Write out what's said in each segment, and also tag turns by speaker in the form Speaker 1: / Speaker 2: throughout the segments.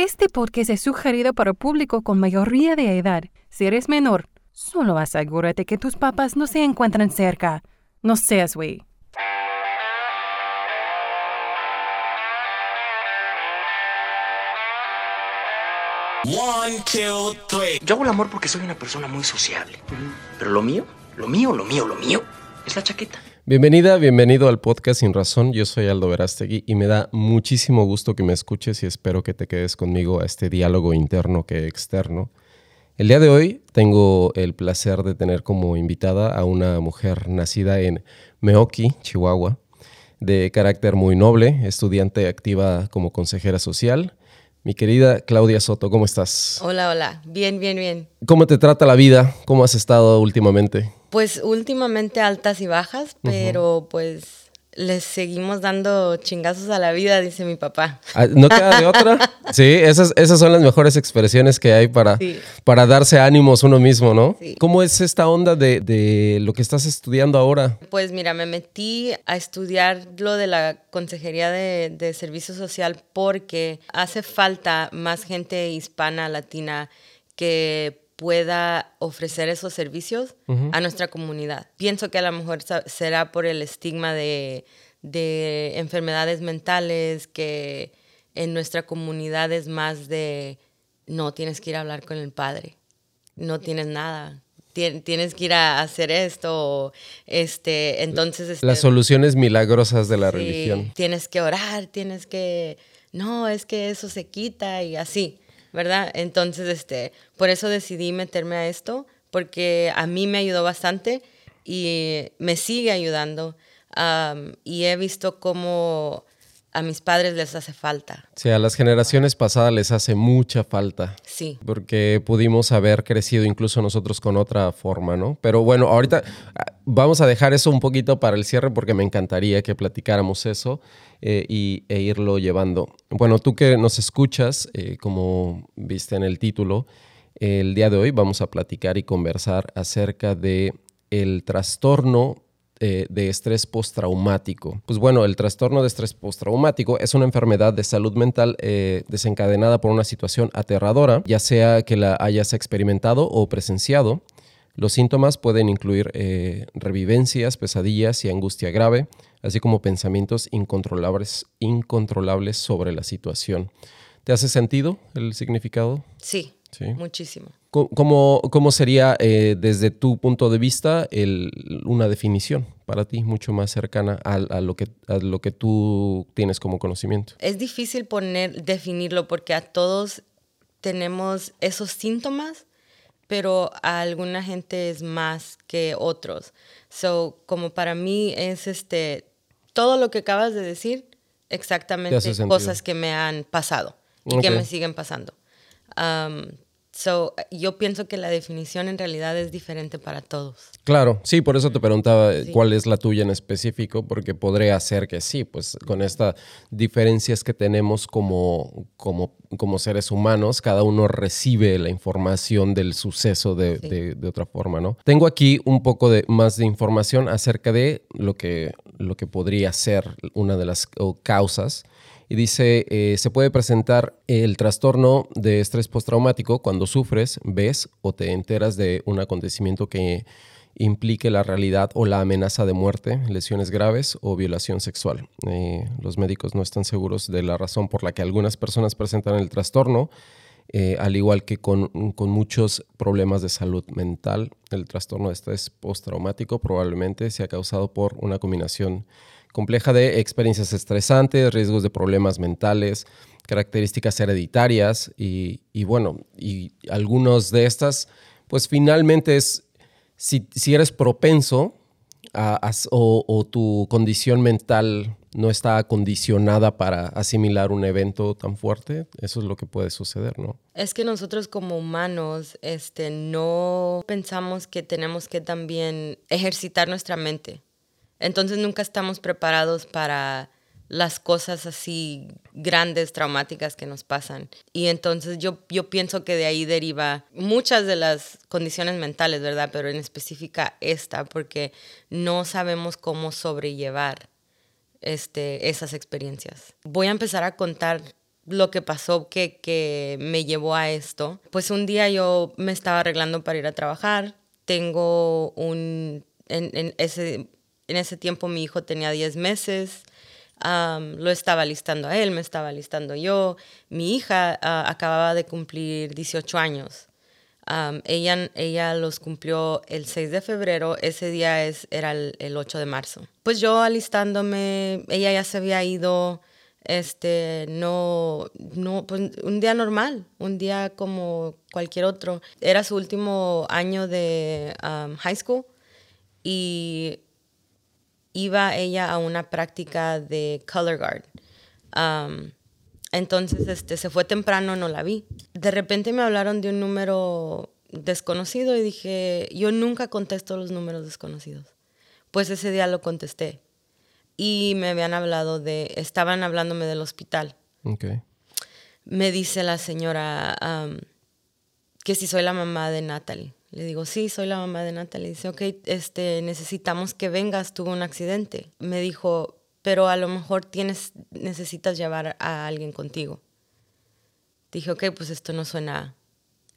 Speaker 1: Este podcast es sugerido para público con mayoría de edad. Si eres menor, solo asegúrate que tus papás no se encuentran cerca. No seas güey.
Speaker 2: One, two, three. Yo hago el amor porque soy una persona muy sociable. Pero lo mío, lo mío, lo mío, lo mío es la chaqueta.
Speaker 3: Bienvenida, bienvenido al podcast Sin Razón. Yo soy Aldo Verástegui y me da muchísimo gusto que me escuches y espero que te quedes conmigo a este diálogo interno que externo. El día de hoy tengo el placer de tener como invitada a una mujer nacida en Meoki, Chihuahua, de carácter muy noble, estudiante activa como consejera social mi querida Claudia Soto, ¿cómo estás?
Speaker 4: Hola, hola. Bien, bien, bien.
Speaker 3: ¿Cómo te trata la vida? ¿Cómo has estado últimamente?
Speaker 4: Pues últimamente altas y bajas, pero pues les seguimos dando chingazos a la vida, dice mi papá.
Speaker 3: Ah, ¿No queda de otra? Sí, esas, esas son las mejores expresiones que hay para, para darse ánimos uno mismo, ¿no? ¿Cómo es esta onda de, de, lo que estás estudiando ahora?
Speaker 4: Pues mira, me metí a estudiar lo de la Consejería de, de Servicio Social porque hace falta más gente hispana, latina, que pueda ofrecer esos servicios a nuestra comunidad. Pienso que a lo mejor será por el estigma de, enfermedades mentales, que en nuestra comunidad es más de, no, tienes que ir a hablar con el padre, no tienes nada, tienes que ir a hacer esto, este, entonces... Este,
Speaker 3: Las soluciones milagrosas de la religión.
Speaker 4: Tienes que orar, tienes que, no, es que eso se quita y así. ¿Verdad? Entonces, este, por eso decidí meterme a esto, porque a mí me ayudó bastante y me sigue ayudando. y he visto cómo a mis padres les hace falta.
Speaker 3: Sí, a las generaciones pasadas les hace mucha falta.
Speaker 4: Sí.
Speaker 3: Porque pudimos haber crecido incluso nosotros con otra forma, ¿no? Pero bueno, ahorita ah, vamos a dejar eso un poquito para el cierre porque me encantaría que platicáramos eso eh, y, e irlo llevando. Bueno, tú que nos escuchas, eh, como viste en el título, el día de hoy vamos a platicar y conversar acerca de el trastorno eh, de estrés postraumático. Pues bueno, el trastorno de estrés postraumático es una enfermedad de salud mental eh, desencadenada por una situación aterradora, ya sea que la hayas experimentado o presenciado. Los síntomas pueden incluir eh, revivencias, pesadillas y angustia grave, así como pensamientos incontrolables, incontrolables sobre la situación. ¿Te hace sentido el significado?
Speaker 4: Sí, Muchísimo.
Speaker 3: ¿Cómo, cómo sería eh, desde tu punto de vista una definición para ti mucho más cercana a, lo que, a lo que tú tienes como conocimiento?
Speaker 4: Es difícil poner, definirlo porque a todos tenemos esos síntomas, pero a alguna gente es más que otros. So, como para mí es este, todo lo que acabas de decir, exactamente cosas que me han pasado y que me siguen pasando. Um, so, yo pienso que la definición en realidad es diferente para todos.
Speaker 3: Claro, sí, por eso te preguntaba cuál es la tuya en específico, porque podría ser que sí, pues con estas diferencias que tenemos como, como, como seres humanos, cada uno recibe la información del suceso de, de, de, otra forma, ¿no? Tengo aquí un poco de, más de información acerca de lo que, lo que podría ser una de las causas y dice, eh, se puede presentar el trastorno de estrés postraumático cuando sufres, ves o te enteras de un acontecimiento que implique la realidad o la amenaza de muerte, lesiones graves o violación sexual. Eh, los médicos no están seguros de la razón por la que algunas personas presentan el trastorno, eh, al igual que con, con, muchos problemas de salud mental. El trastorno de estrés postraumático probablemente sea causado por una combinación compleja de experiencias estresantes, riesgos de problemas mentales, características hereditarias y, bueno, y algunos de estas, pues finalmente es, si, eres propenso o, tu condición mental no está acondicionada para asimilar un evento tan fuerte, eso es lo que puede suceder, ¿no?
Speaker 4: Es que nosotros como humanos este, no pensamos que tenemos que también ejercitar nuestra mente. Entonces nunca estamos preparados para las cosas así grandes, traumáticas que nos pasan. Y entonces yo, yo pienso que de ahí deriva muchas de las condiciones mentales, ¿verdad? Pero en específica esta, porque no sabemos cómo sobrellevar este, esas experiencias. Voy a empezar a contar lo que pasó que, que me llevó a esto. Pues un día yo me estaba arreglando para ir a trabajar. Tengo un... En, ese, en ese tiempo mi hijo tenía 10 meses. lo estaba listando a él, me estaba listando yo. Mi hija ah, acababa de cumplir 18 años. ella, ella los cumplió el 6 de febrero, ese día es, era el, el 8 de marzo. Pues yo alistándome, ella ya se había ido, este, no, no, pues un día normal, un día como cualquier otro. Era su último año de high school y iba ella a una práctica de color guard. Um, entonces, este, se fue temprano, no la vi. De repente me hablaron de un número desconocido y dije, yo nunca contesto los números desconocidos. Pues ese día lo contesté y me habían hablado de, estaban hablándome del hospital.
Speaker 3: Okay.
Speaker 4: Me dice la señora que si soy la mamá de Natalie. Le digo, sí, soy la mamá de Natalie. Dice, ok, este, necesitamos que vengas, tuvo un accidente. Me dijo, pero a lo mejor tienes, necesitas llevar a alguien contigo. Dije, ok, pues esto no suena,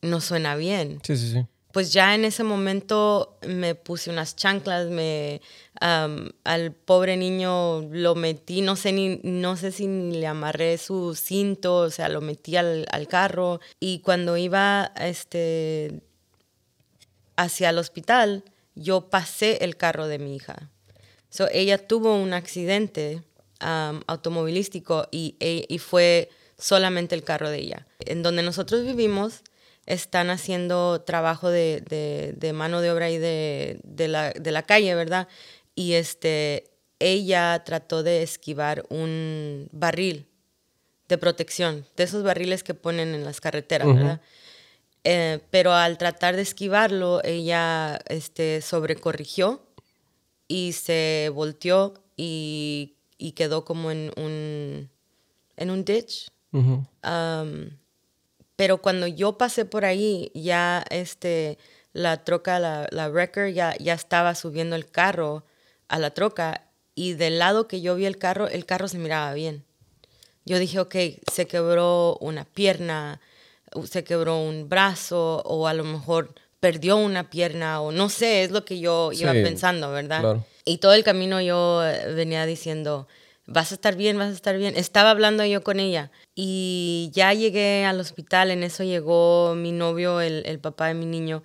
Speaker 4: no suena bien.
Speaker 3: Sí, sí, sí
Speaker 4: pues ya en ese momento me puse unas chanclas, me al pobre niño lo metí, no sé ni, no sé si le amarré su cinto, o sea, lo metí al, carro y cuando iba este hacia el hospital, yo pasé el carro de mi hija. So, ella tuvo un accidente automovilístico y, e, y fue solamente el carro de ella. En donde nosotros vivimos, están haciendo trabajo de, mano de obra y de, la, calle, ¿verdad? Y este, ella trató de esquivar un barril de protección, de esos barriles que ponen en las carreteras, ¿verdad? Eh, pero al tratar de esquivarlo, ella este, sobrecorrigió y se volteó y, quedó como en un, en un ditch. Pero cuando yo pasé por ahí, ya este, la troca, la, la wrecker, ya, ya estaba subiendo el carro a la troca y del lado que yo vi el carro, el carro se miraba bien. Yo dije, ok, se quebró una pierna, se quebró un brazo o a lo mejor perdió una pierna o no sé, es lo que yo iba pensando, ¿verdad? Y todo el camino yo eh, venía diciendo, vas a estar bien, vas a estar bien. Estaba hablando yo con ella y ya llegué al hospital, en eso llegó mi novio, el, papá de mi niño,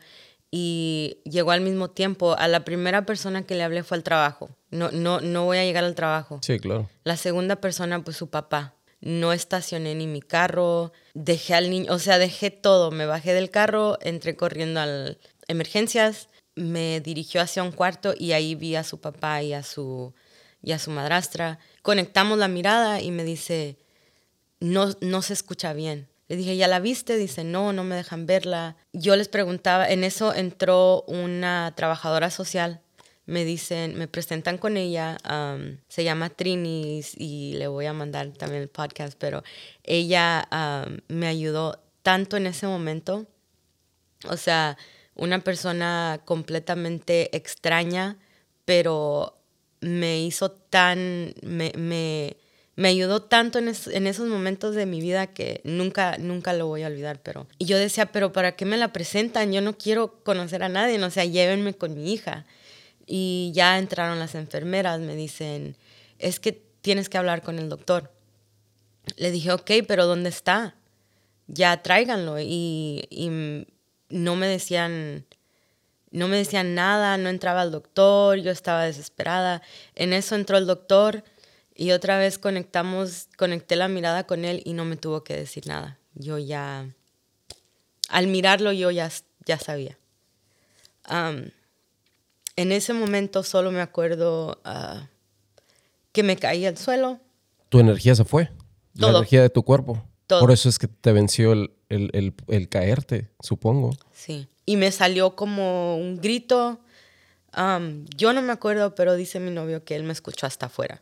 Speaker 4: y llegó al mismo tiempo. A la primera persona que le hablé fue al trabajo. No, no, no voy a llegar al trabajo.
Speaker 3: Sí, claro.
Speaker 4: La segunda persona, pues su papá. No estacioné ni mi carro, dejé al niño, o sea, dejé todo. Me bajé del carro, entré corriendo a emergencias, me dirigió hacia un cuarto y ahí vi a su papá y a su, y a su madrastra conectamos la mirada y me dice, no, no se escucha bien. Le dije, ¿ya la viste? Dice, no, no me dejan verla. Yo les preguntaba, en eso entró una trabajadora social. Me dicen, me presentan con ella, se llama Trini y le voy a mandar también el podcast, pero ella me ayudó tanto en ese momento. O sea, una persona completamente extraña, pero me hizo tan, me, me, me ayudó tanto en, en, esos momentos de mi vida que nunca, nunca lo voy a olvidar. Pero, y yo decía, pero ¿para qué me la presentan? Yo no quiero conocer a nadie, o sea, llévenme con mi hija. Y ya entraron las enfermeras, me dicen, es que tienes que hablar con el doctor. Le dije, ok, pero ¿dónde está? Ya tráiganlo. Y, y no me decían, no me decían nada, no entraba el doctor, yo estaba desesperada. En eso entró el doctor y otra vez conectamos, conecté la mirada con él y no me tuvo que decir nada. Yo ya, al mirarlo yo ya, ya sabía. En ese momento solo me acuerdo ah, que me caí al suelo.
Speaker 3: ¿Tu energía se fue? La energía de tu cuerpo. Por eso es que te venció el, el caerte, supongo.
Speaker 4: Sí y me salió como un grito. yo no me acuerdo, pero dice mi novio que él me escuchó hasta afuera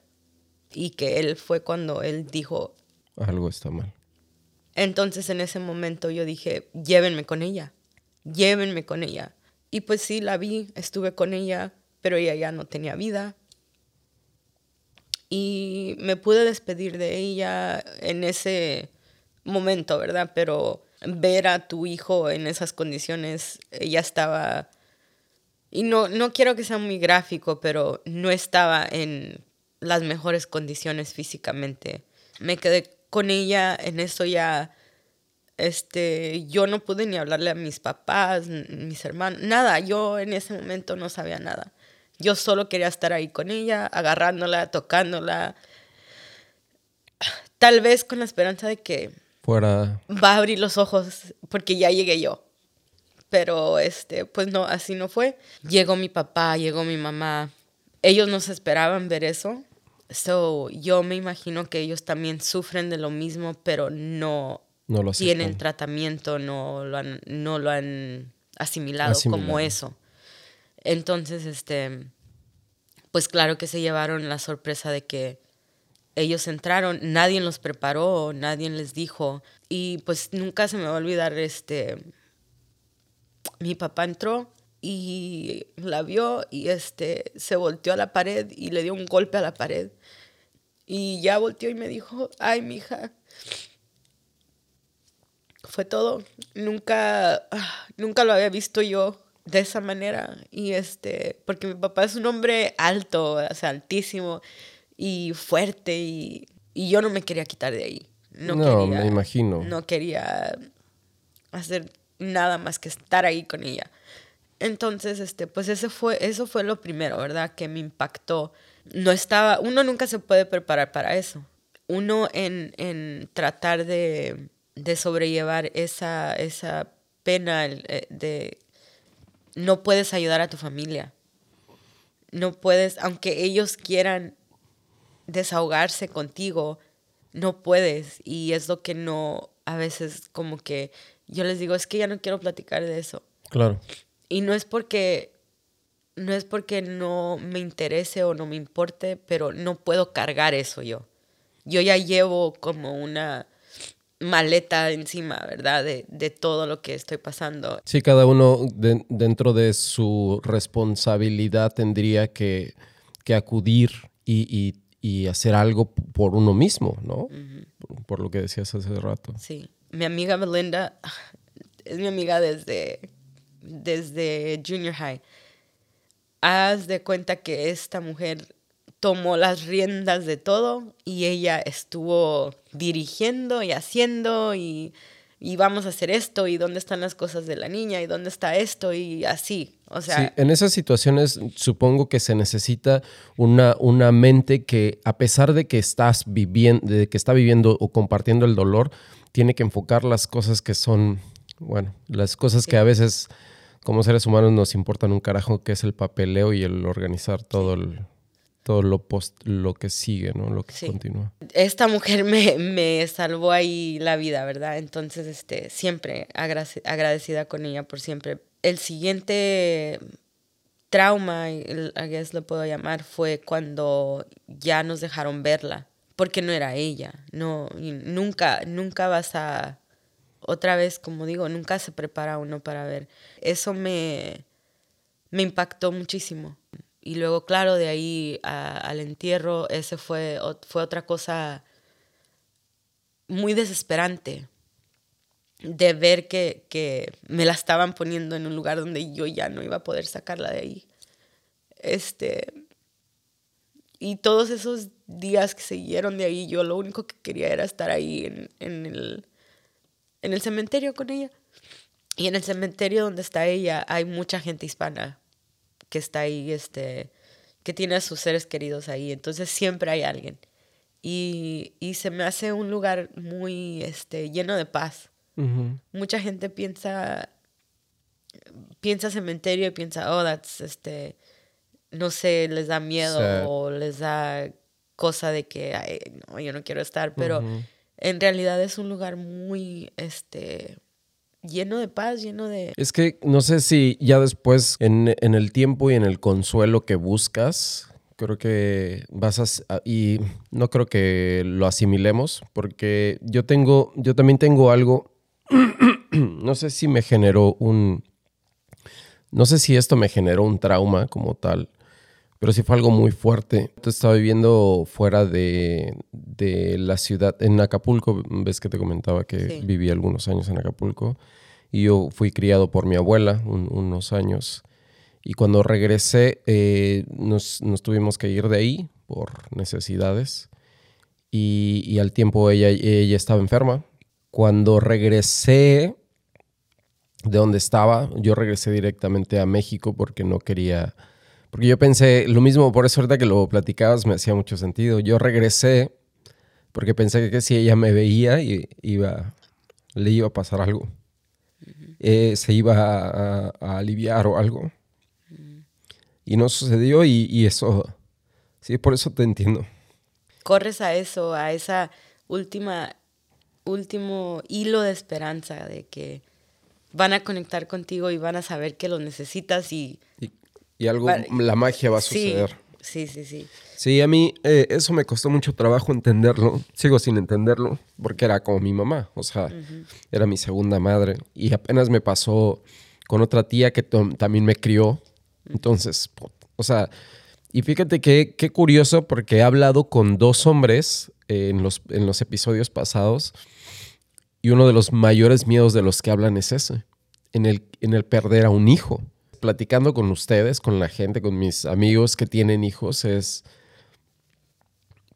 Speaker 4: y que él fue cuando él dijo...
Speaker 3: Algo está mal.
Speaker 4: Entonces en ese momento yo dije, llévenme con ella, llévenme con ella. Y pues sí, la vi, estuve con ella, pero ella ya no tenía vida. Y me pude despedir de ella en ese momento, ¿verdad? Pero ver a tu hijo en esas condiciones, ella estaba, y no, no quiero que sea muy gráfico, pero no estaba en las mejores condiciones físicamente. Me quedé con ella en eso ya, este, yo no pude ni hablarle a mis papás, mis hermanos, nada, yo en ese momento no sabía nada. Yo solo quería estar ahí con ella, agarrándola, tocándola, tal vez con la esperanza de que
Speaker 3: fuera
Speaker 4: va a abrir los ojos porque ya llegué yo. Pero este, pues no, así no fue. Llegó mi papá, llegó mi mamá. Ellos no se esperaban ver eso. So, yo me imagino que ellos también sufren de lo mismo, pero no,
Speaker 3: no lo
Speaker 4: tienen tratamiento, no lo han, no lo han asimilado, como eso. Entonces, este, pues claro que se llevaron la sorpresa de que ellos entraron, nadie los preparó, nadie les dijo. Y pues nunca se me va a olvidar, este, mi papá entró y la vio y este, se volteó a la pared y le dio un golpe a la pared. Y ya volteó y me dijo, ay, mi hija, fue todo. Nunca, nunca lo había visto yo de esa manera. Y este, porque mi papá es un hombre alto, o sea, altísimo y fuerte y, yo no me quería quitar de ahí. No,
Speaker 3: me imagino.
Speaker 4: No quería hacer nada más que estar ahí con ella. Entonces, este, pues ese fue, eso fue lo primero, ¿verdad? Que me impactó. No estaba, uno nunca se puede preparar para eso. Uno en, tratar de, sobrellevar esa, esa pena eh, de no puedes ayudar a tu familia. No puedes, aunque ellos quieran desahogarse contigo, no puedes. Y es lo que no, a veces como que yo les digo, es que ya no quiero platicar de eso.
Speaker 3: Claro.
Speaker 4: Y no es porque, no es porque no me interese o no me importe, pero no puedo cargar eso yo. Yo ya llevo como una maleta encima, ¿verdad? De, de todo lo que estoy pasando.
Speaker 3: Sí, cada uno dentro de su responsabilidad tendría que, que acudir y, y y hacer algo por uno mismo, ¿no? por, lo que decías hace rato.
Speaker 4: Sí. Mi amiga Belinda es mi amiga desde, desde junior high. Haz de cuenta que esta mujer tomó las riendas de todo y ella estuvo dirigiendo y haciendo y y vamos a hacer esto y dónde están las cosas de la niña y dónde está esto y así. O sea, sí,
Speaker 3: en esas situaciones supongo que se necesita una, una mente que a pesar de que estás viviendo, de que está viviendo o compartiendo el dolor, tiene que enfocar las cosas que son, bueno, las cosas que a veces como seres humanos nos importan un carajo, que es el papeleo y el organizar todo el, todo lo, post, lo que sigue, ¿no? Lo que continúa.
Speaker 4: Esta mujer me, me, salvó ahí la vida, ¿verdad? Entonces, este, siempre agradecida con ella por siempre. El siguiente trauma, a guess lo puedo llamar, fue cuando ya nos dejaron verla, porque no era ella. No, nunca, nunca vas a, otra vez, como digo, nunca se prepara uno para ver. Eso me, me impactó muchísimo y luego, claro, de ahí al entierro, ese fue, fue otra cosa muy desesperante de ver que, que, me la estaban poniendo en un lugar donde yo ya no iba a poder sacarla de ahí. Este, y todos esos días que siguieron de ahí, yo lo único que quería era estar ahí en, en, el, en el cementerio con ella. Y en el cementerio donde está ella hay mucha gente hispana que está ahí, este, que tiene a sus seres queridos ahí. Entonces siempre hay alguien. Y, y se me hace un lugar muy este, lleno de paz. Mucha gente piensa, piensa cementerio y piensa, oh, that's, este, no sé, les da miedo o les da cosa de que, no, yo no quiero estar, pero en realidad es un lugar muy, este, lleno de paz, lleno de...
Speaker 3: Es que no sé si ya después, en, el tiempo y en el consuelo que buscas, creo que vas a... Y no creo que lo asimilemos, porque yo tengo, yo también tengo algo, no sé si me generó un... No sé si esto me generó un trauma como tal, Pero sí fue algo muy fuerte. Estaba viviendo fuera de, la ciudad, en Acapulco, ves que te comentaba que viví algunos años en Acapulco. Y yo fui criado por mi abuela unos años. Y cuando regresé, eh, nos, tuvimos que ir de ahí por necesidades. Y, al tiempo ella, ella estaba enferma. Cuando regresé de donde estaba, yo regresé directamente a México porque no quería porque yo pensé, lo mismo, por eso ahorita que lo platicabas me hacía mucho sentido. Yo regresé porque pensé que si ella me veía y iba, le iba a pasar algo. Eh, se iba a, aliviar o algo. Y no sucedió y, y, eso, sí, por eso te entiendo.
Speaker 4: Corres a eso, a esa última, último hilo de esperanza de que van a conectar contigo y van a saber que lo necesitas y
Speaker 3: y algo, la magia va a suceder.
Speaker 4: Sí, sí, sí.
Speaker 3: Sí, a mí eh, eso me costó mucho trabajo entenderlo. Sigo sin entenderlo, porque era como mi mamá, o sea, era mi segunda madre. Y apenas me pasó con otra tía que también me crió. Entonces, o sea, y fíjate que qué curioso, porque he hablado con dos hombres en, los, en los episodios pasados, y uno de los mayores miedos de los que hablan es ese, en el, en el perder a un hijo platicando con ustedes, con la gente, con mis amigos que tienen hijos, es,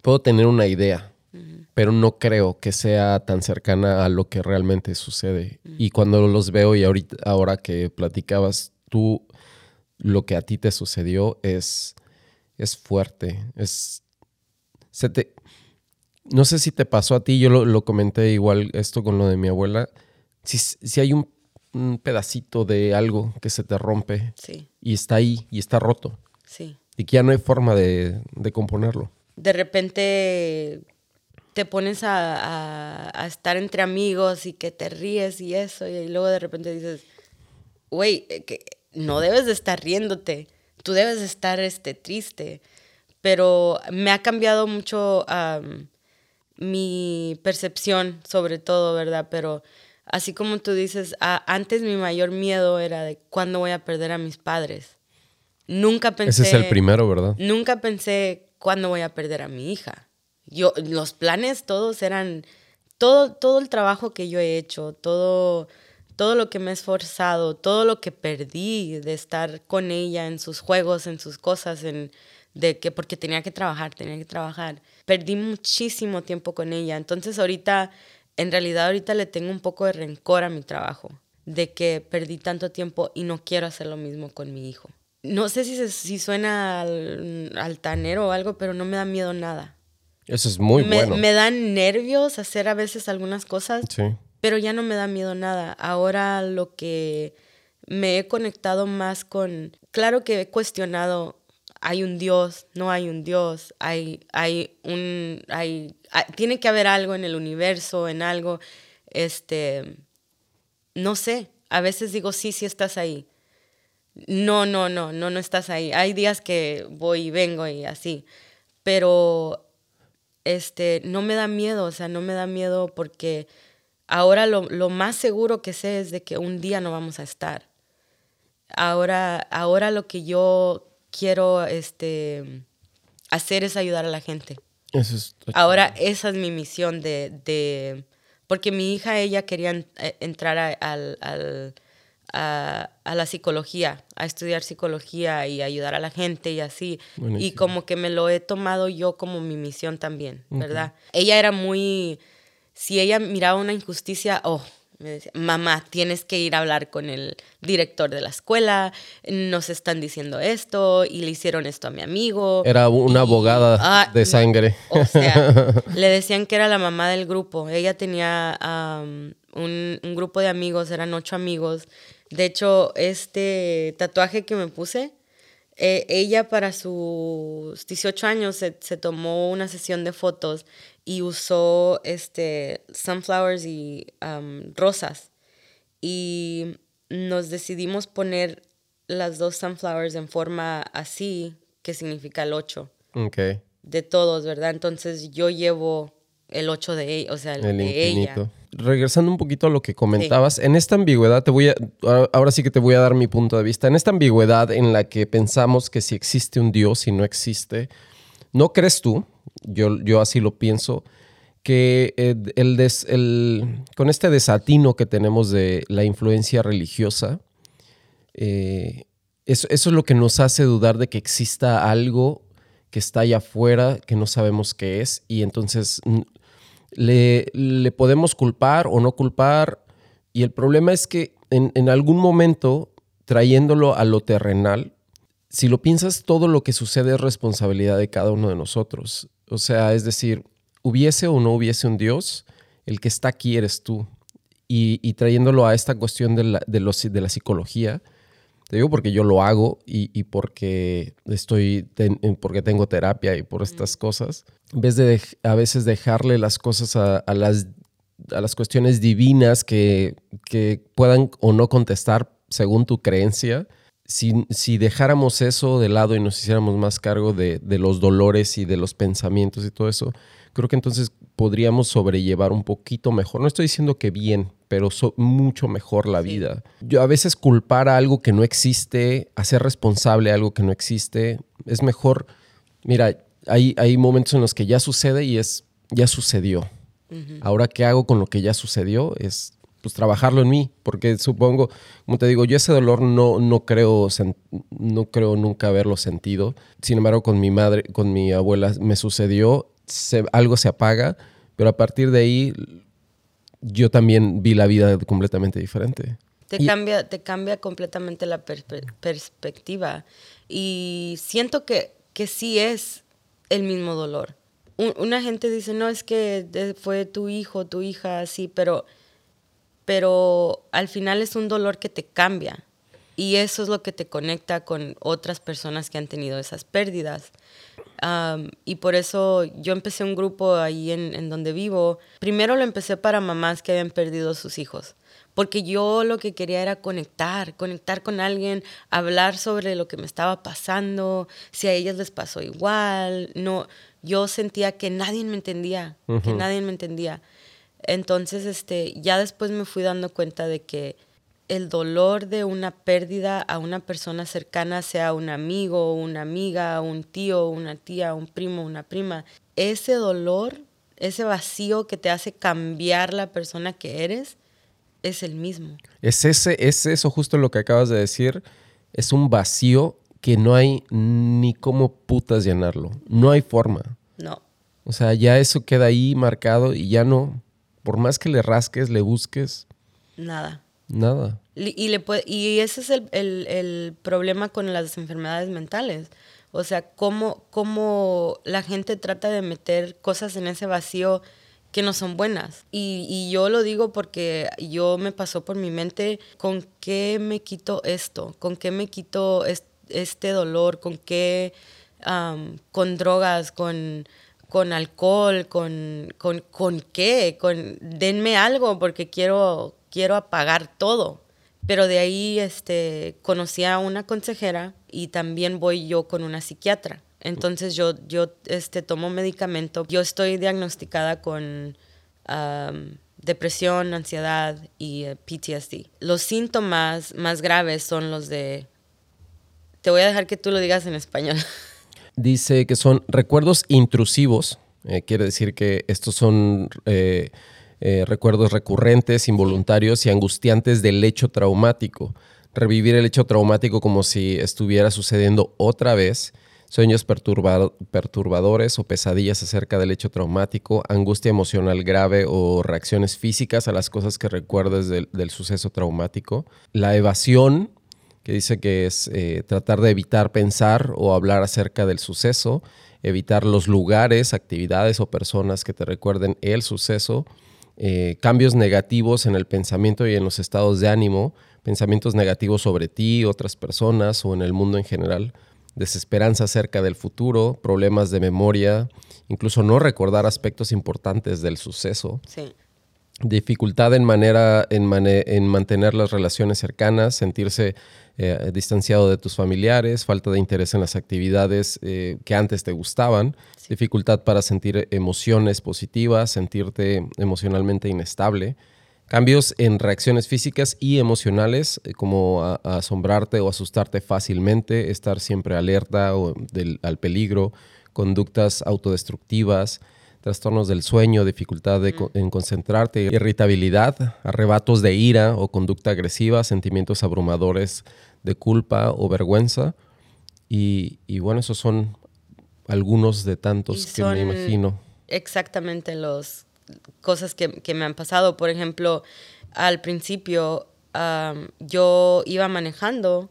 Speaker 3: puedo tener una idea, pero no creo que sea tan cercana a lo que realmente sucede. Y cuando los veo y ahorita, ahora que platicabas tú, lo que a ti te sucedió es, es fuerte, es... Se te, no sé si te pasó a ti, yo lo, comenté igual esto con lo de mi abuela. Si, si hay un un pedacito de algo que se te rompe y está ahí y está roto.
Speaker 4: Sí.
Speaker 3: Y que ya no hay forma de, componerlo.
Speaker 4: De repente te pones a, estar entre amigos y que te ríes y eso, y luego de repente dices, güey, eh, que no debes de estar riéndote, tú debes de estar este, triste. Pero me ha cambiado mucho mi percepción sobre todo, ¿verdad? Pero así como tú dices, antes mi mayor miedo era de cuándo voy a perder a mis padres. Nunca pensé.
Speaker 3: Ese es el primero, ¿verdad?
Speaker 4: Nunca pensé cuándo voy a perder a mi hija. Yo, los planes todos eran. Todo, todo el trabajo que yo he hecho, todo, todo lo que me he esforzado, todo lo que perdí de estar con ella en sus juegos, en sus cosas, en, de que porque tenía que trabajar, tenía que trabajar. Perdí muchísimo tiempo con ella. Entonces ahorita en realidad ahorita le tengo un poco de rencor a mi trabajo, de que perdí tanto tiempo y no quiero hacer lo mismo con mi hijo. No sé si, si suena altanero o algo, pero no me da miedo nada.
Speaker 3: Eso es muy bueno.
Speaker 4: Me dan nervios hacer a veces algunas cosas, pero ya no me da miedo nada. Ahora lo que me he conectado más con, claro que he cuestionado hay un Dios, no hay un Dios, hay, hay un, hay, tiene que haber algo en el universo, en algo, este, no sé, a veces digo, sí, sí estás ahí. No, no, no, no, no estás ahí. Hay días que voy y vengo y así, pero, este, no me da miedo, o sea, no me da miedo porque ahora lo, lo más seguro que sé es de que un día no vamos a estar. Ahora, ahora lo que yo quiero este, hacer es ayudar a la gente. Ahora esa es mi misión de, porque mi hija, ella quería eh, entrar a, a, la psicología, a estudiar psicología y ayudar a la gente y así. Y como que me lo he tomado yo como mi misión también, ¿verdad? Ella era muy, si ella miraba una injusticia, oh, me decía, mamá, tienes que ir a hablar con el director de la escuela, nos están diciendo esto y le hicieron esto a mi amigo.
Speaker 3: Era una abogada ah, de sangre.
Speaker 4: O sea, le decían que era la mamá del grupo. Ella tenía un, grupo de amigos, eran ocho amigos. De hecho, este tatuaje que me puse, eh, ella para sus 18 años se, se tomó una sesión de fotos y usó este, sunflowers y um, rosas. Y nos decidimos poner las dos sunflowers en forma así, que significa el 8.
Speaker 3: Okay.
Speaker 4: De todos, ¿verdad? Entonces yo llevo el 8 de ella, o sea, el, de ella.
Speaker 3: regresando un poquito a lo que comentabas, en esta ambigüedad te voy a, ahora sí que te voy a dar mi punto de vista, en esta ambigüedad en la que pensamos que si existe un Dios y no existe, ¿no crees tú? Yo, yo así lo pienso, que el, con este desatino que tenemos de la influencia religiosa, eh, eso, es lo que nos hace dudar de que exista algo que está allá afuera que no sabemos qué es y entonces le, le podemos culpar o no culpar y el problema es que en, en algún momento trayéndolo a lo terrenal, si lo piensas, todo lo que sucede es responsabilidad de cada uno de nosotros. O sea, es decir, hubiese o no hubiese un Dios, el que está aquí eres tú. Y, y trayéndolo a esta cuestión de la, de, los, de la psicología, te digo porque yo lo hago y, porque estoy, porque tengo terapia y por estas cosas. En vez de a veces dejarle las cosas a, las, a las cuestiones divinas que, que, puedan o no contestar según tu creencia, si, si, dejáramos eso de lado y nos hiciéramos más cargo de, de los dolores y de los pensamientos y todo eso, creo que entonces podríamos sobrellevar un poquito mejor. No estoy diciendo que bien, pero mucho mejor la vida. Yo a veces culpar a algo que no existe, hacer responsable a algo que no existe, es mejor, mira, hay, hay momentos en los que ya sucede y es, ya sucedió. Ahora, ¿qué hago con lo que ya sucedió? Es pues trabajarlo en mí, porque supongo, como te digo, yo ese dolor no, no, creo, no creo nunca haberlo sentido. Sin embargo, con mi madre, con mi abuela me sucedió, algo se apaga, pero a partir de ahí yo también vi la vida completamente diferente.
Speaker 4: Te, cambia, te cambia completamente la perspectiva. Y siento que, que sí es el mismo dolor. una gente dice, no, es que fue tu hijo, tu hija, así, pero, pero al final es un dolor que te cambia. Y eso es lo que te conecta con otras personas que han tenido esas pérdidas y por eso yo empecé un grupo ahí en, en, donde vivo. Primero lo empecé para mamás que habían perdido sus hijos, porque yo lo que quería era conectar, conectar con alguien, hablar sobre lo que me estaba pasando, si a ellas les pasó igual. No, yo sentía que nadie me entendía, que nadie me entendía. Entonces, este, ya después me fui dando cuenta de que el dolor de una pérdida a una persona cercana, sea un amigo, una amiga, un tío, una tía, un primo, una prima, ese dolor, ese vacío que te hace cambiar la persona que eres, es el mismo.
Speaker 3: Es, ese, es eso justo lo que acabas de decir, es un vacío que no hay ni cómo putas llenarlo, no hay forma.
Speaker 4: No.
Speaker 3: O sea, ya eso queda ahí marcado y ya no, por más que le rasques, le busques.
Speaker 4: Nada.
Speaker 3: Nada.
Speaker 4: Y, le y ese es el, problema con las enfermedades mentales. O sea, cómo, cómo la gente trata de meter cosas en ese vacío que no son buenas. Y, yo lo digo porque yo me pasó por mi mente, ¿con qué me quito esto? ¿Con qué me quito este dolor? ¿Con qué? con drogas, con, con alcohol, con, con, con qué? Con, denme algo porque quiero, quiero apagar todo. Pero de ahí este, conocí a una consejera y también voy yo con una psiquiatra. Entonces yo, yo este, tomo medicamento. Yo estoy diagnosticada con depresión, ansiedad y eh, PTSD. Los síntomas más graves son los de... Te voy a dejar que tú lo digas en español.
Speaker 3: Dice que son recuerdos intrusivos. Eh, quiere decir que estos son... Eh, eh, recuerdos recurrentes, involuntarios y angustiantes del hecho traumático. Revivir el hecho traumático como si estuviera sucediendo otra vez. Sueños perturbadores o pesadillas acerca del hecho traumático, angustia emocional grave o reacciones físicas a las cosas que recuerdes del, suceso traumático. La evasión, que dice que es eh, tratar de evitar pensar o hablar acerca del suceso, evitar los lugares, actividades o personas que te recuerden el suceso eh, cambios negativos en el pensamiento y en los estados de ánimo, pensamientos negativos sobre ti, otras personas o en el mundo en general, desesperanza acerca del futuro, problemas de memoria, incluso no recordar aspectos importantes del suceso. Dificultad en, manera, en, en mantener las relaciones cercanas, sentirse eh, distanciado de tus familiares, falta de interés en las actividades eh, que antes te gustaban, dificultad para sentir emociones positivas, sentirte emocionalmente inestable, cambios en reacciones físicas y emocionales, eh, como asombrarte o asustarte fácilmente, estar siempre alerta o al peligro, conductas autodestructivas, trastornos del sueño, dificultad en concentrarte, irritabilidad, arrebatos de ira o conducta agresiva, sentimientos abrumadores de culpa o vergüenza. Y, bueno, esos son algunos de tantos que me imagino.
Speaker 4: Exactamente las cosas que, me han pasado. Por ejemplo, al principio yo iba manejando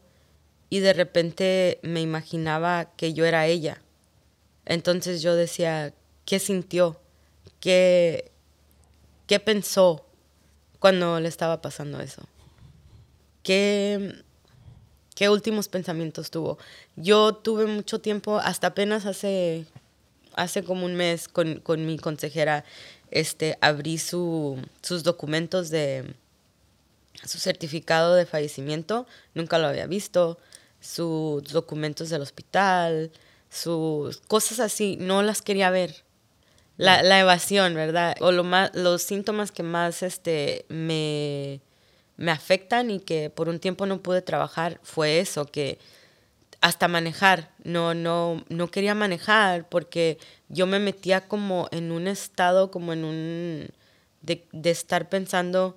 Speaker 4: y de repente me imaginaba que yo era ella. Entonces yo decía, ¿qué sintió? ¿Qué, qué pensó cuando le estaba pasando eso? ¿Qué, ¿Qué últimos pensamientos tuvo? Yo tuve mucho tiempo, hasta apenas hace, hace como un mes con, mi consejera, este, abrí su, sus documentos de su certificado de fallecimiento, nunca lo había visto, sus documentos del hospital, sus cosas así, no las quería ver. La, la evasión, ¿verdad? O lo más, los síntomas que más este, me, me afectan y que por un tiempo no pude trabajar fue eso, que hasta manejar, no, no, no quería manejar porque yo me metía como en un estado, como en un, de, de estar pensando,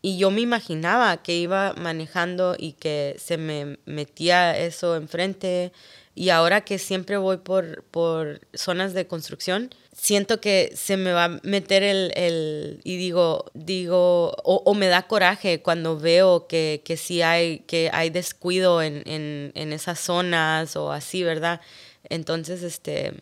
Speaker 4: y yo me imaginaba que iba manejando y que se me metía eso enfrente, y ahora que siempre voy por, por zonas de construcción, siento que se me va a meter el, y digo, digo, o, me da coraje cuando veo que, que sí hay, que hay descuido en, en, esas zonas o así, ¿verdad? Entonces, este,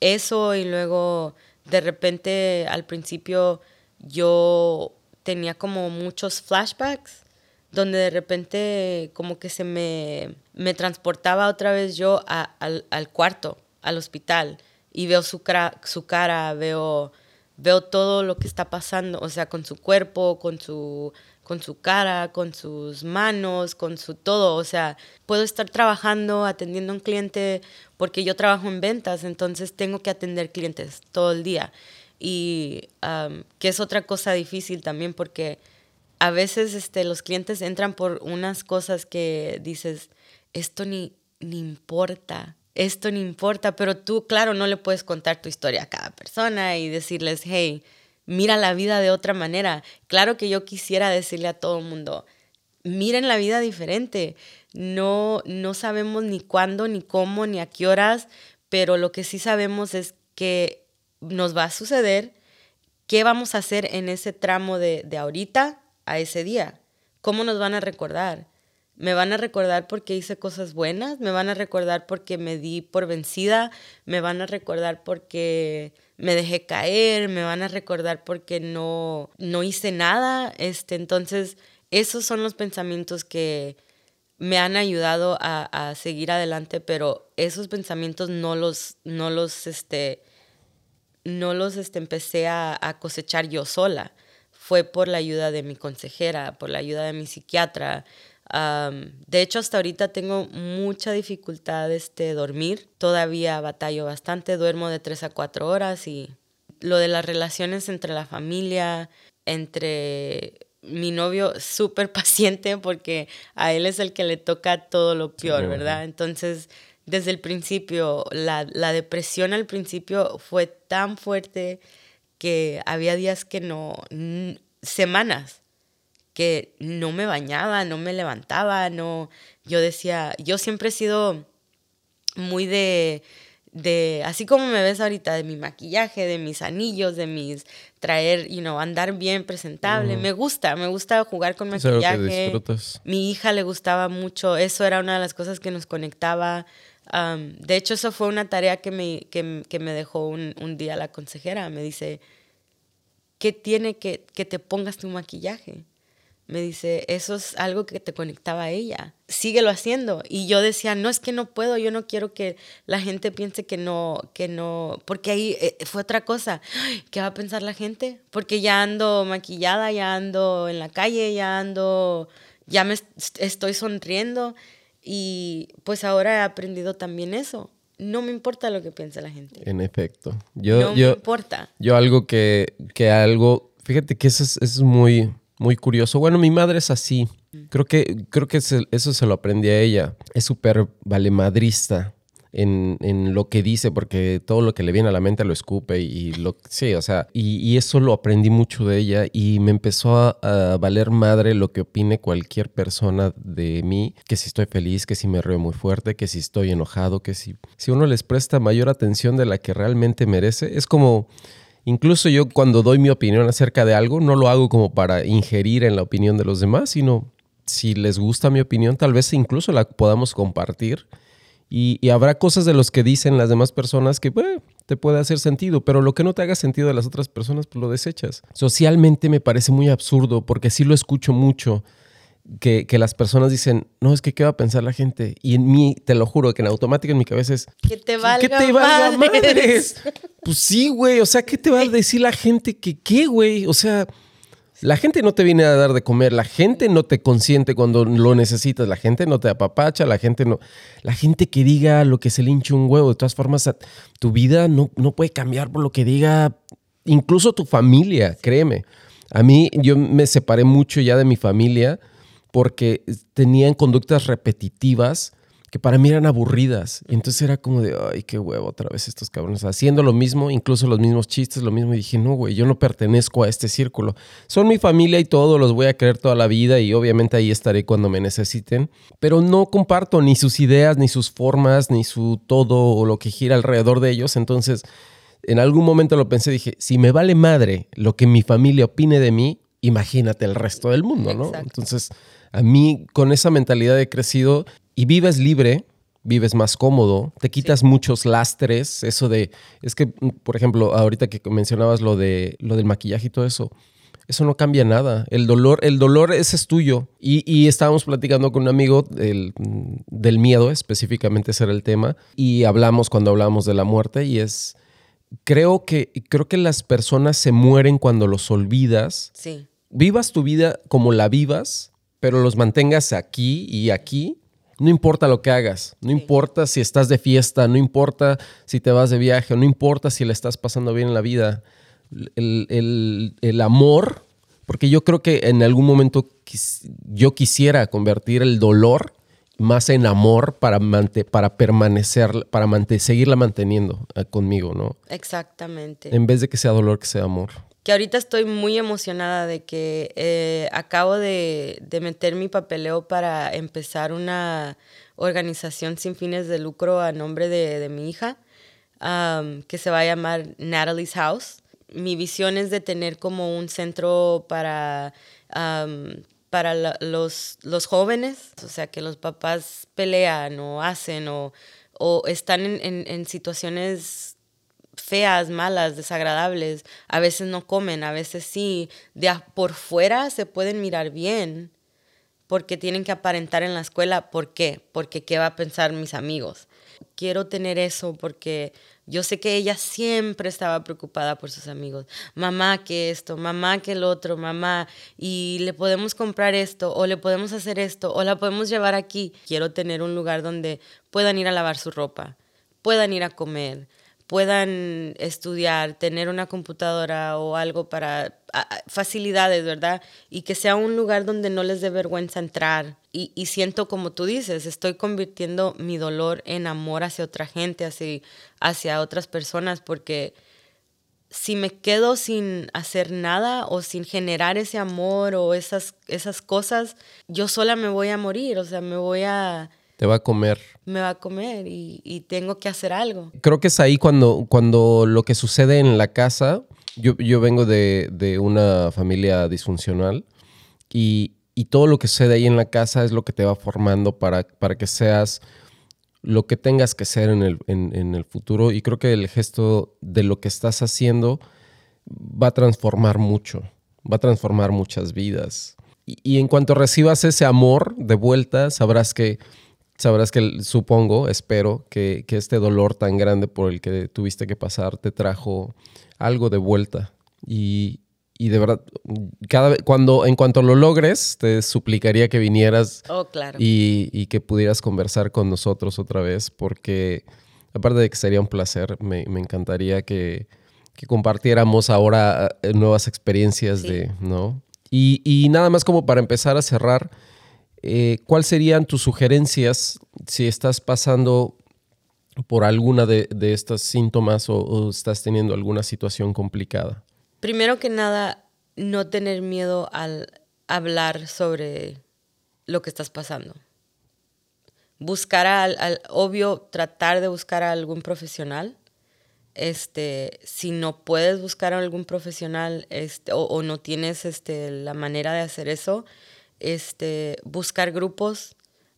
Speaker 4: eso y luego de repente al principio yo tenía como muchos flashbacks donde de repente como que se me, me transportaba otra vez yo al, al cuarto, al hospital y veo su, su cara, veo, veo todo lo que está pasando, o sea, con su cuerpo, con su, con su cara, con sus manos, con su todo. O sea, puedo estar trabajando, atendiendo a un cliente, porque yo trabajo en ventas, entonces tengo que atender clientes todo el día. Y que es otra cosa difícil también, porque a veces este, los clientes entran por unas cosas que dices, esto ni, ni importa esto no importa, pero tú, claro, no le puedes contar tu historia a cada persona y decirles, hey, mira la vida de otra manera. Claro que yo quisiera decirle a todo el mundo, miren la vida diferente. No, no sabemos ni cuándo, ni cómo, ni a qué horas, pero lo que sí sabemos es que nos va a suceder, qué vamos a hacer en ese tramo de, de ahorita a ese día, cómo nos van a recordar. Me van a recordar porque hice cosas buenas, me van a recordar porque me di por vencida, me van a recordar porque me dejé caer, me van a recordar porque no, no hice nada. Este, entonces, esos son los pensamientos que me han ayudado a, seguir adelante, pero esos pensamientos no los, no los, este, no los este, empecé a, a cosechar yo sola. Fue por la ayuda de mi consejera, por la ayuda de mi psiquiatra, de hecho, hasta ahorita tengo mucha dificultad de este, dormir. Todavía batallo bastante, duermo de 3 a 4 horas y lo de las relaciones entre la familia, entre mi novio, súper paciente porque a él es el que le toca todo lo peor, ¿verdad? Entonces, desde el principio, la, la depresión al principio fue tan fuerte que había días que no, semanas que no me bañaba, no me levantaba, no, yo decía, yo siempre he sido muy de, de, así como me ves ahorita, de mi maquillaje, de mis anillos, de mis traer, you know, andar bien presentable. Me gusta, me gusta jugar con maquillaje. Mi hija le gustaba mucho, eso era una de las cosas que nos conectaba. de hecho, eso fue una tarea que me, que, que me dejó un, un, día la consejera. Me dice, ¿qué tiene que, que te pongas tu maquillaje? Me dice, eso es algo que te conectaba a ella, síguelo haciendo. Y yo decía, no, es que no puedo, yo no quiero que la gente piense que no, que no, porque ahí eh, fue otra cosa, ¿qué va a pensar la gente? Porque ya ando maquillada, ya ando en la calle, ya ando, ya me estoy sonriendo y pues ahora he aprendido también eso. No me importa lo que piense la gente.
Speaker 3: En efecto. Yo,
Speaker 4: no
Speaker 3: yo,
Speaker 4: me importa.
Speaker 3: Yo algo que, que algo, fíjate que eso es, es muy, muy curioso. Bueno, mi madre es así. Creo que, creo que eso se lo aprendí a ella. Es súper valemadrista en, en, lo que dice, porque todo lo que le viene a la mente lo escupe y lo sí, o sea, y, eso lo aprendí mucho de ella y me empezó a, valer madre lo que opine cualquier persona de mí, que si estoy feliz, que si me río muy fuerte, que si estoy enojado, que si, si uno les presta mayor atención de la que realmente merece, es como Incluso yo cuando doy mi opinión acerca de algo, no lo hago como para ingerir en la opinión de los demás, sino si les gusta mi opinión, tal vez incluso la podamos compartir. Y, habrá cosas de los que dicen las demás personas que te puede hacer sentido, pero lo que no te haga sentido de las otras personas, pues lo desechas. Socialmente me parece muy absurdo porque sí lo escucho mucho que, las personas dicen, no, es que qué va a pensar la gente. Y en mí, te lo juro, que en automático en mi cabeza es,
Speaker 4: que te valga, ¿qué te valga madres?
Speaker 3: Pues sí, güey, o sea, ¿qué te va a decir la gente que qué, güey? O sea, la gente no te viene a dar de comer, la gente no te consiente cuando lo necesitas, la gente no te apapacha, la gente no... La gente que diga lo que se le hinche un huevo, de todas formas, tu vida no, no puede cambiar por lo que diga incluso tu familia, créeme. A mí, yo me separé mucho ya de mi familia porque tenían conductas repetitivas que para mí eran aburridas. Y entonces era como de, ay, qué huevo otra vez estos cabrones haciendo lo mismo, incluso los mismos chistes, lo mismo. Y dije, no, güey, yo no pertenezco a este círculo. Son mi familia y todo, los voy a querer toda la vida y obviamente ahí estaré cuando me necesiten. Pero no comparto ni sus ideas, ni sus formas, ni su todo o lo que gira alrededor de ellos. Entonces, en algún momento lo pensé, dije, si me vale madre lo que mi familia opine de mí, imagínate el resto del mundo, ¿no? Entonces a mí con esa mentalidad he crecido y vives libre, vives más cómodo, te quitas muchos lastres, eso de, es que, por ejemplo, ahorita que mencionabas lo, de, lo del maquillaje y todo eso, eso no cambia nada. El dolor, el dolor ese es tuyo. Y, estábamos platicando con un amigo del, del, miedo, específicamente ese era el tema, y hablamos cuando hablamos de la muerte y es, creo que, creo que las personas se mueren cuando los olvidas.
Speaker 4: Sí.
Speaker 3: Vivas tu vida como la vivas, pero los mantengas aquí y aquí, no importa lo que hagas, no importa si estás de fiesta, no importa si te vas de viaje, no importa si le estás pasando bien en la vida, el, amor, porque yo creo que en algún momento yo quisiera convertir el dolor más en amor para, para permanecer, para seguirla manteniendo eh, conmigo, ¿no?
Speaker 4: Exactamente.
Speaker 3: En vez de que sea dolor, que sea amor
Speaker 4: que ahorita estoy muy emocionada de que eh, acabo de, meter mi papeleo para empezar una organización sin fines de lucro a nombre de, mi hija, que se va a llamar Natalie's House. Mi visión es de tener como un centro para, para los, los jóvenes, o sea, que los papás pelean o hacen o, o están en, en situaciones feas, malas, desagradables. A veces no comen, a veces sí. De por fuera se pueden mirar bien porque tienen que aparentar en la escuela. ¿Por qué? Porque qué va a pensar mis amigos. Quiero tener eso porque yo sé que ella siempre estaba preocupada por sus amigos. Mamá, que esto, mamá, que el otro, mamá, y le podemos comprar esto, o le podemos hacer esto, o la podemos llevar aquí. Quiero tener un lugar donde puedan ir a lavar su ropa, puedan ir a comer, puedan estudiar, tener una computadora o algo para facilidades, ¿verdad? Y que sea un lugar donde no les dé vergüenza entrar. Y, siento, como tú dices, estoy convirtiendo mi dolor en amor hacia otra gente, hacia, hacia otras personas, porque si me quedo sin hacer nada o sin generar ese amor o esas, esas cosas, yo sola me voy a morir, o sea, me voy a
Speaker 3: te va a comer.
Speaker 4: Me va a comer y, tengo que hacer algo.
Speaker 3: Creo que es ahí cuando, cuando lo que sucede en la casa, yo, yo vengo de, de, una familia disfuncional y, y, todo lo que sucede ahí en la casa es lo que te va formando para, para que seas lo que tengas que ser en el, en, en el futuro. Y creo que el gesto de lo que estás haciendo va a transformar mucho, va a transformar muchas vidas. y, en cuanto recibas ese amor de vuelta, sabrás que, sabrás que supongo, espero, que, que este dolor tan grande por el que tuviste que pasar te trajo algo de vuelta. Y, y de verdad, cada cuando en cuanto lo logres, te suplicaría que vinieras
Speaker 4: oh, claro.
Speaker 3: y, y, que pudieras conversar con nosotros otra vez, porque aparte de que sería un placer, me, me encantaría que, que, compartiéramos ahora eh, nuevas experiencias de, ¿no? Y, y, nada más como para empezar a cerrar, eh, ¿cuáles serían tus sugerencias si estás pasando por alguna de, de estos síntomas o, o estás teniendo alguna situación complicada?
Speaker 4: primero que nada, no tener miedo al hablar sobre lo que estás pasando. Buscar al, obvio, tratar de buscar a algún profesional. Este, si no puedes buscar a algún profesional este, o, no tienes este, la manera de hacer eso, este, buscar grupos.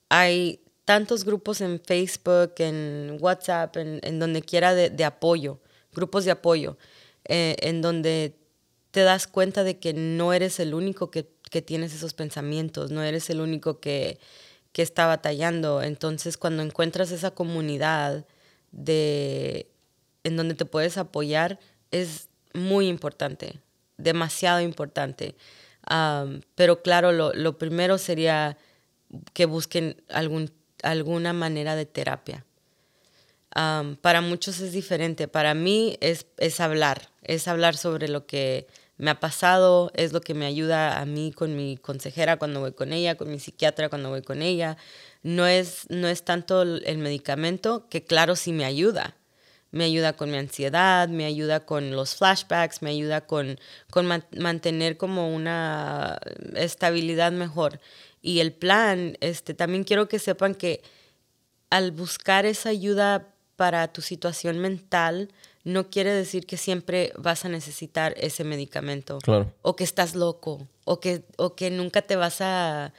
Speaker 4: Hay tantos grupos en Facebook, en WhatsApp, en, donde quiera de apoyo, grupos de apoyo. Eh, en donde te das cuenta de que no eres el único que, tienes esos pensamientos, no eres el único que, está batallando. Entonces, cuando encuentras esa comunidad de, en donde te puedes apoyar, es muy importante, demasiado importante. Pero claro, lo, primero sería que busquen algún, alguna manera de terapia para muchos es diferente. Para mí es, es hablar, es hablar sobre lo que me ha pasado, es lo que me ayuda a mí con mi consejera cuando voy con ella, con mi psiquiatra cuando voy con ella. No es, no es tanto el medicamento, que claro sí me ayuda. Me ayuda con mi ansiedad, me ayuda con los flashbacks, me ayuda con, con mantener como una estabilidad mejor. Y el plan, este, también quiero que sepan que al buscar esa ayuda para tu situación mental no quiere decir que siempre vas a necesitar ese medicamento.
Speaker 3: Claro.
Speaker 4: O que estás loco, o que, o que nunca te vas a...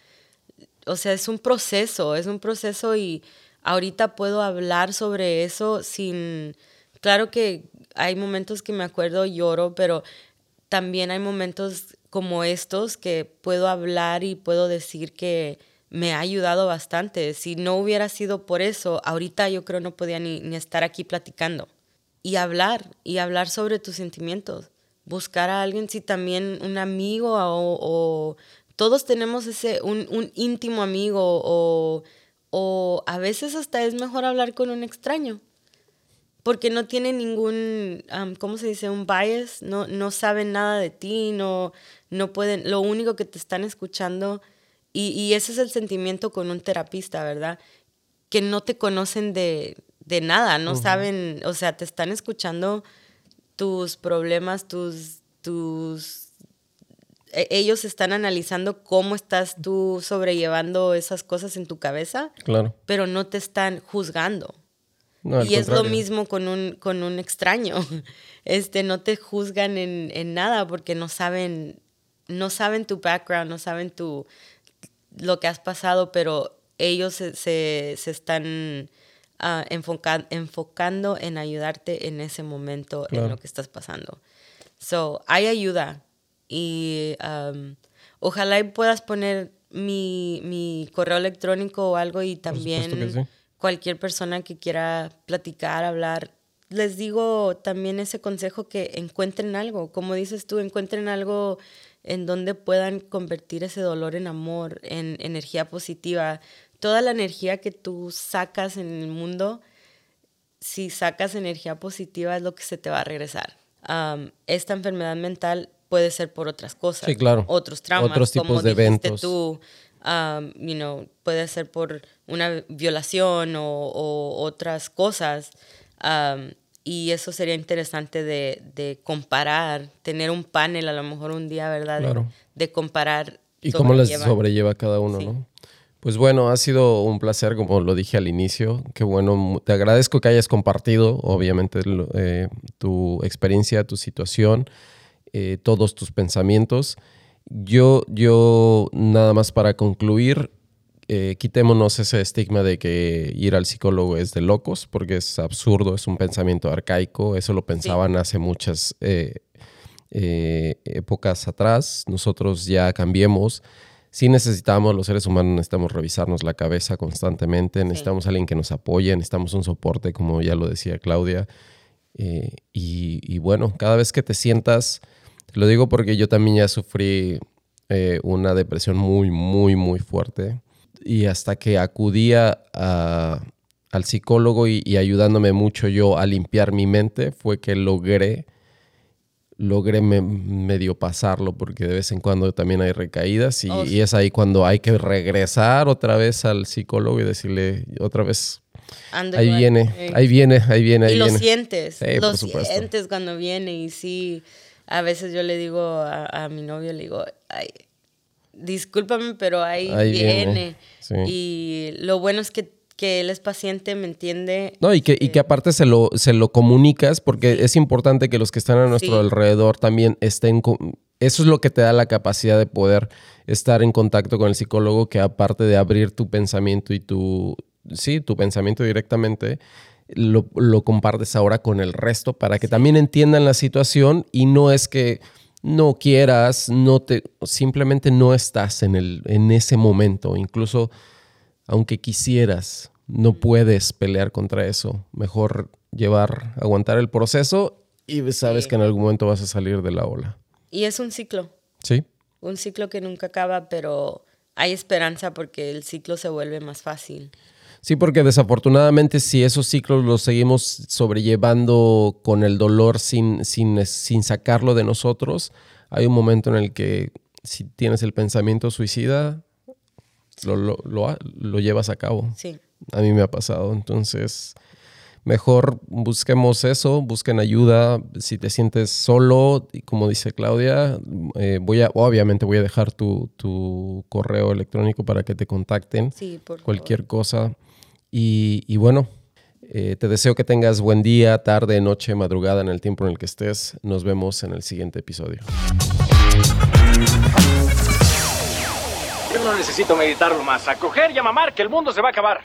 Speaker 4: O sea, es un proceso, es un proceso y ahorita puedo hablar sobre eso sin... Claro que hay momentos que me acuerdo, lloro, pero también hay momentos como estos que puedo hablar y puedo decir que me ha ayudado bastante. Si no hubiera sido por eso, ahorita yo creo no podía ni, estar aquí platicando. Y hablar, y hablar sobre tus sentimientos. Buscar a alguien, si también un amigo o, todos tenemos ese, un, íntimo amigo o, o a veces hasta es mejor hablar con un extraño porque no tiene ningún, ¿cómo se dice? Un bias, no, no saben nada de ti, no, no pueden, lo único que te están escuchando y, ese es el sentimiento con un terapista, ¿verdad? Que no te conocen de, nada, no saben, o sea, te están escuchando tus problemas, tus, tus... E, ellos están analizando cómo estás tú sobrellevando esas cosas en tu cabeza,
Speaker 3: claro.
Speaker 4: pero no te están juzgando. y es lo mismo con un, con un extraño. Este, no te juzgan en, en, nada porque no saben, no saben tu background, no saben tu, lo que has pasado, pero ellos se, están ah, enfocando en ayudarte en ese momento, en lo que estás pasando. So, hay ayuda y um, ojalá puedas poner mi, correo electrónico o algo y también cualquier persona que quiera platicar, hablar. Les digo también ese consejo que encuentren algo, como dices tú, encuentren algo en donde puedan convertir ese dolor en amor, en energía positiva. Toda la energía que tú sacas en el mundo, si sacas energía positiva es lo que se te va a regresar. esta enfermedad mental puede ser por otras cosas,
Speaker 3: sí, claro.
Speaker 4: otros traumas,
Speaker 3: otros tipos como de eventos.
Speaker 4: tú, you know, puede ser por una violación o, otras cosas. Y eso sería interesante de, comparar, tener un panel a lo mejor un día, ¿verdad? De, comparar.
Speaker 3: Y cómo les sobrelleva cada uno, ¿no? Pues bueno, ha sido un placer, como lo dije al inicio. Qué bueno, te agradezco que hayas compartido, obviamente, eh, tu experiencia, tu situación, eh, todos tus pensamientos. Yo, yo, nada más para concluir, eh, quitémonos ese estigma de que ir al psicólogo es de locos, porque es absurdo, es un pensamiento arcaico, eso lo pensaban hace muchas eh, eh, épocas atrás, nosotros ya cambiemos. sí necesitamos, los seres humanos necesitamos revisarnos la cabeza constantemente, necesitamos alguien que nos apoye, necesitamos un soporte, como ya lo decía Claudia. Y, bueno, cada vez que te sientas, lo digo porque yo también ya sufrí eh, una depresión muy, muy, muy fuerte. Y hasta que acudía al psicólogo y ayudándome mucho yo a limpiar mi mente, fue que logré logré medio pasarlo porque de vez en cuando también hay recaídas oh, y, es ahí cuando hay que regresar otra vez al psicólogo y decirle otra vez ahí viene, ahí viene, ahí viene, ahí
Speaker 4: y
Speaker 3: lo
Speaker 4: sientes, lo sientes cuando viene y sí, a veces yo le digo a, mi novio, le digo, ay, discúlpame, pero ahí, viene. Y lo bueno es que que él es paciente, me entiende.
Speaker 3: No, y que, y que aparte se lo, se lo comunicas, porque es importante que los que están a nuestro alrededor también estén... Eso es lo que te da la capacidad de poder estar en contacto con el psicólogo, que aparte de abrir tu pensamiento y tu... Sí, tu pensamiento directamente, lo, compartes ahora con el resto para que también entiendan la situación y no es que no quieras, no te, simplemente no estás en, el, en ese momento. Incluso aunque quisieras, no puedes pelear contra eso. Mejor llevar, aguantar el proceso y sabes que en algún momento vas a salir de la ola.
Speaker 4: Y es un ciclo.
Speaker 3: Sí.
Speaker 4: Un ciclo que nunca acaba, pero hay esperanza porque el ciclo se vuelve más fácil.
Speaker 3: Sí, porque desafortunadamente si esos ciclos los seguimos sobrellevando con el dolor sin, sin, sin sacarlo de nosotros, hay un momento en el que si tienes el pensamiento suicida, lo, lo, lo, llevas a cabo.
Speaker 4: Sí.
Speaker 3: A mí me ha pasado. Entonces, mejor busquemos eso, busquen ayuda. Si te sientes solo, y como dice Claudia, eh, voy a, obviamente voy a dejar tu, tu, correo electrónico para que te contacten.
Speaker 4: Sí, por
Speaker 3: Cualquier cosa. Y, bueno, eh, te deseo que tengas buen día, tarde, noche, madrugada, en el tiempo en el que estés. Nos vemos en el siguiente episodio.
Speaker 5: Yo no necesito meditarlo más. A coger y a mamar que el mundo se va a acabar.